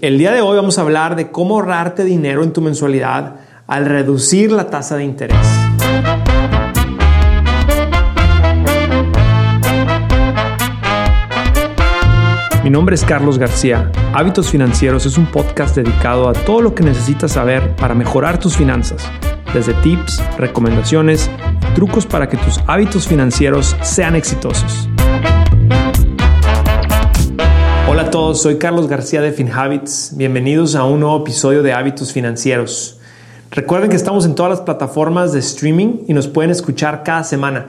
El día de hoy vamos a hablar de cómo ahorrarte dinero en tu mensualidad al reducir la tasa de interés. Mi nombre es Carlos García. Hábitos Financieros es un podcast dedicado a todo lo que necesitas saber para mejorar tus finanzas, desde tips, recomendaciones, trucos para que tus hábitos financieros sean exitosos. Hola a todos, soy Carlos García de FinHabits. Bienvenidos a un nuevo episodio de Hábitos Financieros. Recuerden que estamos en todas las plataformas de streaming y nos pueden escuchar cada semana.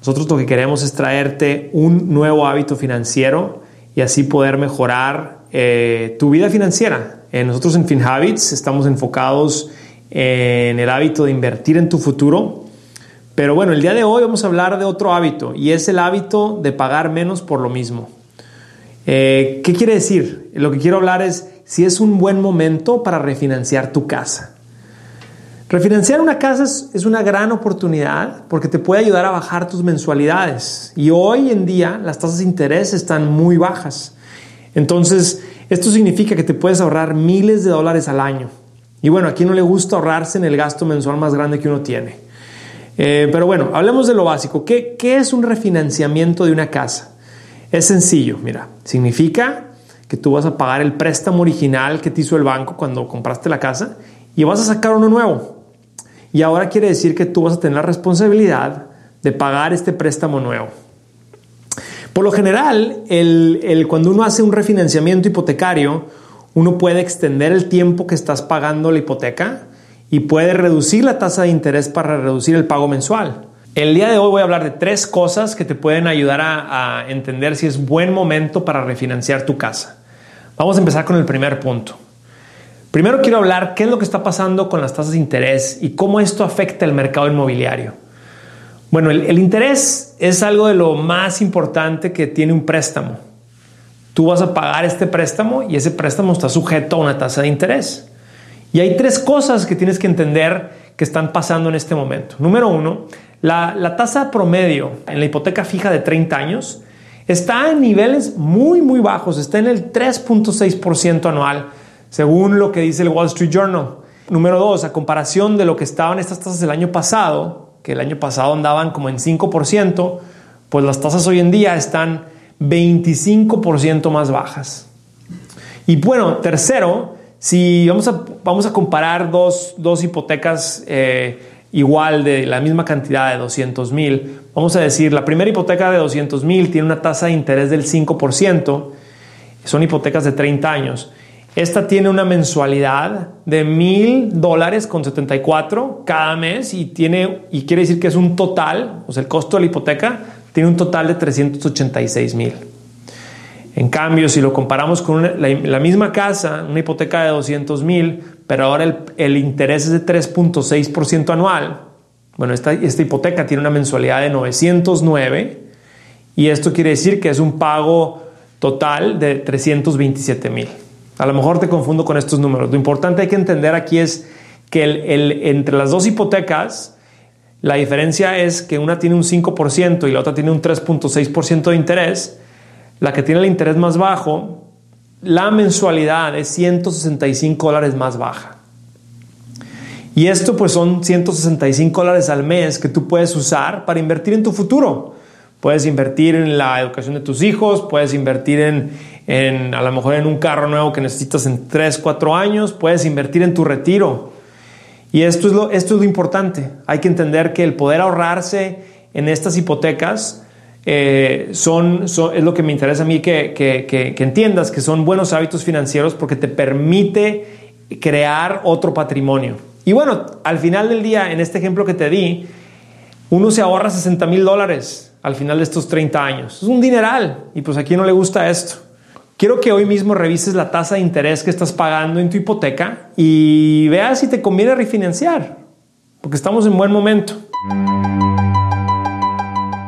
Nosotros lo que queremos es traerte un nuevo hábito financiero y así poder mejorar eh, tu vida financiera. Eh, nosotros en FinHabits estamos enfocados en el hábito de invertir en tu futuro. Pero bueno, el día de hoy vamos a hablar de otro hábito y es el hábito de pagar menos por lo mismo. Eh, ¿Qué quiere decir? Lo que quiero hablar es si es un buen momento para refinanciar tu casa. Refinanciar una casa es, una gran oportunidad porque te puede ayudar a bajar tus mensualidades. Y hoy en día las tasas de interés están muy bajas. Entonces, esto significa que te puedes ahorrar miles de dólares al año. Y bueno, a quién no le gusta ahorrarse en el gasto mensual más grande que uno tiene. Eh, pero bueno, hablemos de lo básico. ¿Qué, ¿Qué es un refinanciamiento de una casa? Es sencillo, mira, significa que tú vas a pagar el préstamo original que te hizo el banco cuando compraste la casa y vas a sacar uno nuevo. Y ahora quiere decir que tú vas a tener la responsabilidad de pagar este préstamo nuevo. Por lo general, el, cuando uno hace un refinanciamiento hipotecario, uno puede extender el tiempo que estás pagando la hipoteca y puede reducir la tasa de interés para reducir el pago mensual. El día de hoy voy a hablar de tres cosas que te pueden ayudar a, entender si es buen momento para refinanciar tu casa. Vamos a empezar con el primer punto. Primero quiero hablar qué es lo que está pasando con las tasas de interés y cómo esto afecta el mercado inmobiliario. Bueno, el, interés es algo de lo más importante que tiene un préstamo. Tú vas a pagar este préstamo y ese préstamo está sujeto a una tasa de interés. Y hay tres cosas que tienes que entender que están pasando en este momento. Número uno, la, tasa promedio en la hipoteca fija de 30 años está en niveles muy, muy bajos, está en el 3.6% anual, según lo que dice el Wall Street Journal. Número dos, a comparación de lo que estaban estas tasas del año pasado, que el año pasado andaban como en 5%, pues las tasas hoy en día están 25% más bajas. Y bueno, tercero, si vamos a, vamos a comparar dos, hipotecas eh, igual de la misma cantidad de 200 mil, vamos a decir, la primera hipoteca de 200 mil tiene una tasa de interés del 5%, son hipotecas de 30 años. Esta tiene una mensualidad de mil dólares con 74 cada mes y, tiene, y quiere decir que es un total, o sea, el costo de la hipoteca tiene un total de 386 mil. En cambio, si lo comparamos con la, misma casa, una hipoteca de 200 mil, pero ahora el, interés es de 3.6% anual, bueno, esta, esta hipoteca tiene una mensualidad de 909 y esto quiere decir que es un pago total de 327 mil. A lo mejor te confundo con estos números. Lo importante hay que entender aquí es que entre las dos hipotecas, la diferencia es que una tiene un 5% y la otra tiene un 3.6% de interés la que tiene el interés más bajo, la mensualidad es 165 dólares más baja. Y esto pues son 165 dólares al mes que tú puedes usar para invertir en tu futuro. Puedes invertir en la educación de tus hijos, puedes invertir en, a lo mejor en un carro nuevo que necesitas en 3, 4 años, puedes invertir en tu retiro. Y esto es lo, esto es lo importante. Hay que entender que el poder ahorrarse en estas hipotecas eh, son, es lo que me interesa a mí que, que, entiendas, que son buenos hábitos financieros porque te permite crear otro patrimonio. Y bueno, al final del día, en este ejemplo que te di, uno se ahorra 60 mil dólares al final de estos 30 años. Es un dineral y pues a quién no le gusta esto. Quiero que hoy mismo revises la tasa de interés que estás pagando en tu hipoteca y veas si te conviene refinanciar, porque estamos en buen momento.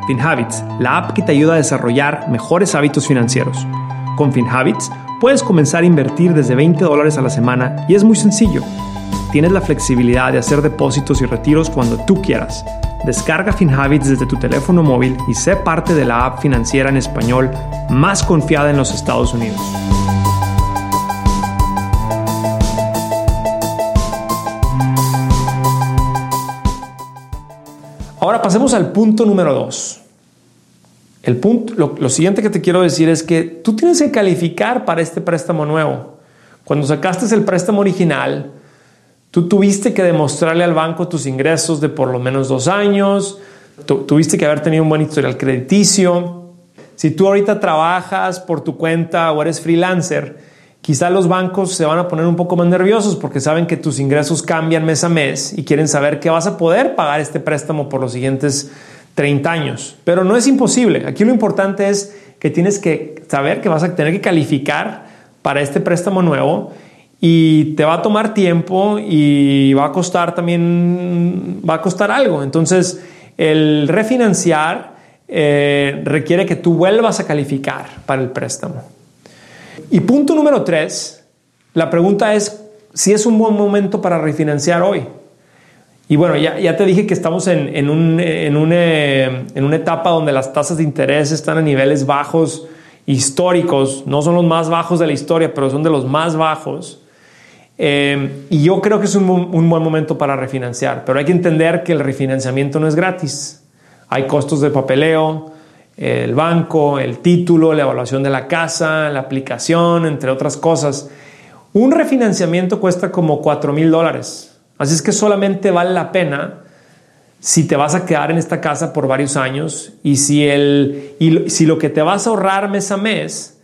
FinHabits, la app que te ayuda a desarrollar mejores hábitos financieros. Con FinHabits puedes comenzar a invertir desde 20 dólares a la semana y es muy sencillo. Tienes la flexibilidad de hacer depósitos y retiros cuando tú quieras. Descarga FinHabits desde tu teléfono móvil y sé parte de la app financiera en español más confiada en los Estados Unidos. Ahora pasemos al punto número 2. El punto, lo, siguiente que te quiero decir es que tú tienes que calificar para este préstamo nuevo. Cuando sacaste el préstamo original, tú tuviste que demostrarle al banco tus ingresos de por lo menos dos años, tuviste que haber tenido un buen historial crediticio. Si tú ahorita trabajas por tu cuenta o eres freelancer, quizá los bancos se van a poner un poco más nerviosos porque saben que tus ingresos cambian mes a mes y quieren saber que vas a poder pagar este préstamo por los siguientes 30 años. Pero no es imposible. Aquí lo importante es que tienes que saber que vas a tener que calificar para este préstamo nuevo y te va a tomar tiempo y va a costar también, va a costar algo. Entonces, el refinanciar eh, requiere que tú vuelvas a calificar para el préstamo. Y punto número tres, la pregunta es si es un buen momento para refinanciar hoy. Y bueno, ya, ya te dije que estamos en, en, un, en, eh, en, una etapa donde las tasas de interés están a niveles bajos históricos, no son los más bajos de la historia, pero son de los más bajos. Eh, y yo creo que es un, un, buen momento para refinanciar, pero hay que entender que el refinanciamiento no es gratis. Hay costos de papeleo, el banco, el título, la evaluación de la casa, la aplicación, entre otras cosas. Un refinanciamiento cuesta como 4 mil dólares. Así es que solamente vale la pena si te vas a quedar en esta casa por varios años y si, el, y si lo que te vas a ahorrar mes a mes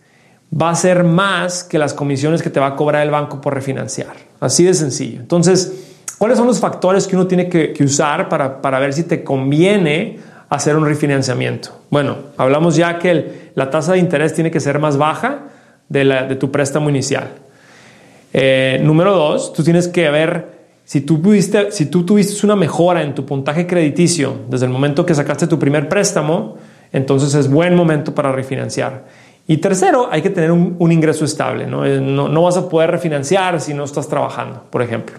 va a ser más que las comisiones que te va a cobrar el banco por refinanciar. Así de sencillo. Entonces, ¿cuáles son los factores que uno tiene que, usar para, para ver si te conviene hacer un refinanciamiento? Bueno, hablamos ya que la tasa de interés tiene que ser más baja de, tu préstamo inicial. Eh, número dos, tú tienes que ver si tú, pudiste, si tú tuviste una mejora en tu puntaje crediticio desde el momento que sacaste tu primer préstamo, entonces es buen momento para refinanciar. Y tercero, hay que tener un, ingreso estable. ¿no? Eh, ¿no? vas a poder refinanciar si no estás trabajando, por ejemplo.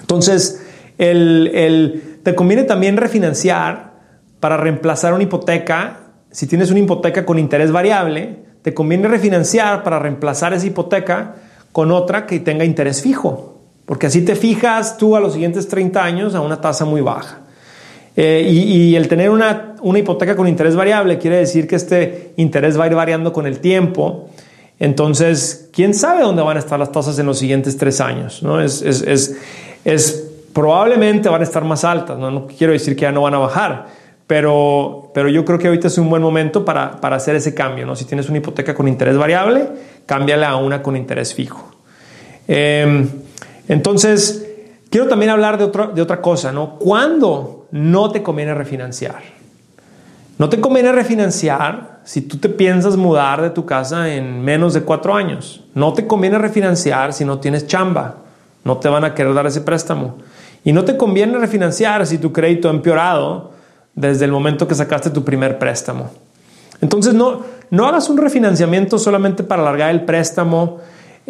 Entonces, te conviene también refinanciar para reemplazar una hipoteca, si tienes una hipoteca con interés variable, te conviene refinanciar para reemplazar esa hipoteca con otra que tenga interés fijo, porque así te fijas tú a los siguientes 30 años a una tasa muy baja. Eh, y, el tener una, hipoteca con interés variable quiere decir que este interés va a ir variando con el tiempo. Entonces, ¿quién sabe dónde van a estar las tasas en los siguientes tres años? ¿no? Es, es, probablemente van a estar más altas. ¿no? no quiero decir que ya no van a bajar, pero, pero yo creo que ahorita es un buen momento para, para hacer ese cambio. ¿no? Si tienes una hipoteca con interés variable, cámbiala a una con interés fijo. Em, entonces, quiero también hablar de, otro, de otra cosa. ¿no? ¿Cuándo no te conviene refinanciar? No te conviene refinanciar si tú te piensas mudar de tu casa en menos de cuatro años. No te conviene refinanciar si no tienes chamba. No te van a querer dar ese préstamo. Y no te conviene refinanciar si tu crédito ha empeorado desde el momento que sacaste tu primer préstamo. Entonces no, no hagas un refinanciamiento solamente para alargar el préstamo,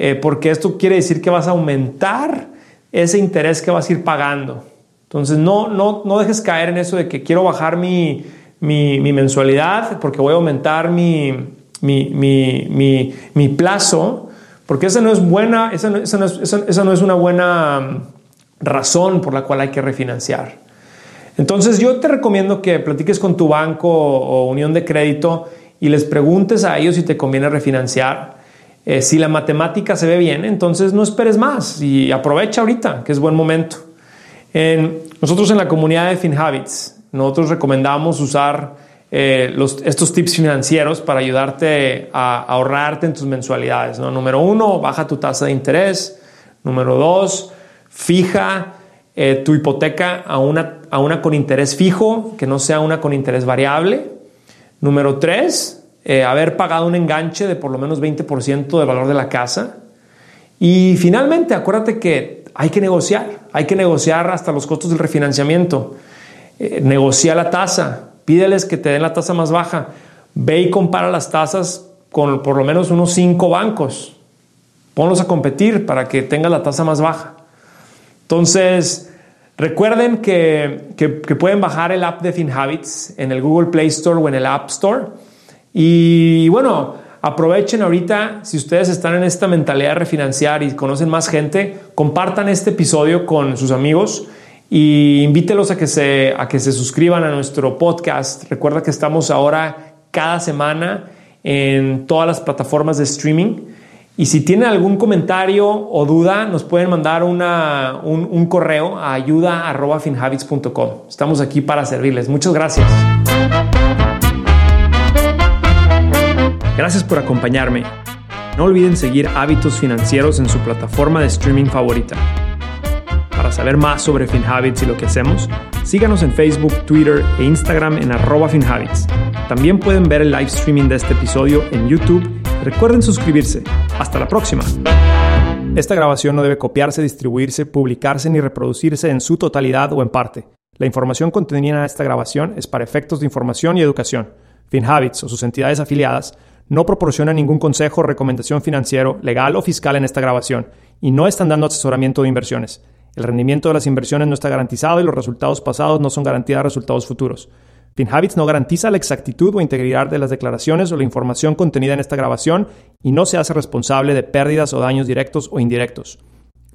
eh, porque esto quiere decir que vas a aumentar ese interés que vas a ir pagando. Entonces no, no, no dejes caer en eso de que quiero bajar mi, mi, mensualidad porque voy a aumentar mi, mi, mi, plazo, porque esa no es buena, esa esa no es, esa no es una buena mm, razón por la cual hay que refinanciar. Entonces yo te recomiendo que platiques con tu banco o unión de crédito y les preguntes a ellos si te conviene refinanciar. Eh, si la matemática se ve bien, entonces no esperes más y aprovecha ahorita, que es buen momento. nosotros en la comunidad de FinHabits, nosotros recomendamos usar eh, estos tips financieros para ayudarte a ahorrarte en tus mensualidades. Número uno, baja tu tasa de interés. Número dos, fija eh, tu hipoteca a una, a una con interés fijo, que no sea una con interés variable. Número tres, eh, haber pagado un enganche de por lo menos 20% del valor de la casa. Y finalmente, acuérdate que hay que negociar, hay que negociar hasta los costos del refinanciamiento. Eh, negocia la tasa, pídeles que te den la tasa más baja. Ve y compara las tasas con por lo menos unos cinco bancos. Ponlos a competir para que tengas la tasa más baja. Entonces, recuerden que, pueden bajar el app de FinHabits en el Google Play Store o en el App Store. Y bueno, aprovechen ahorita, si ustedes están en esta mentalidad de refinanciar y conocen más gente, compartan este episodio con sus amigos y invítelos a que se, a que se suscriban a nuestro podcast. Recuerda que estamos ahora cada semana en todas las plataformas de streaming. Y si tienen algún comentario o duda, nos pueden mandar una, un, correo a ayuda.finhabits.com. Estamos aquí para servirles. Muchas gracias. Gracias por acompañarme. No olviden seguir Hábitos Financieros en su plataforma de streaming favorita. Para saber más sobre FinHabits y lo que hacemos, síganos en Facebook, Twitter e Instagram en arroba FinHabits. También pueden ver el live streaming de este episodio en YouTube. Recuerden suscribirse. Hasta la próxima. Esta grabación no debe copiarse, distribuirse, publicarse ni reproducirse en su totalidad o en parte. La información contenida en esta grabación es para efectos de información y educación. FinHabits o sus entidades afiliadas no proporcionan ningún consejo o recomendación financiero, legal o fiscal en esta grabación y no están dando asesoramiento de inversiones. El rendimiento de las inversiones no está garantizado y los resultados pasados no son garantía de resultados futuros. FinHabits no garantiza la exactitud o integridad de las declaraciones o la información contenida en esta grabación y no se hace responsable de pérdidas o daños directos o indirectos.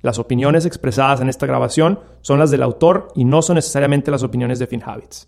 Las opiniones expresadas en esta grabación son las del autor y no son necesariamente las opiniones de FinHabits.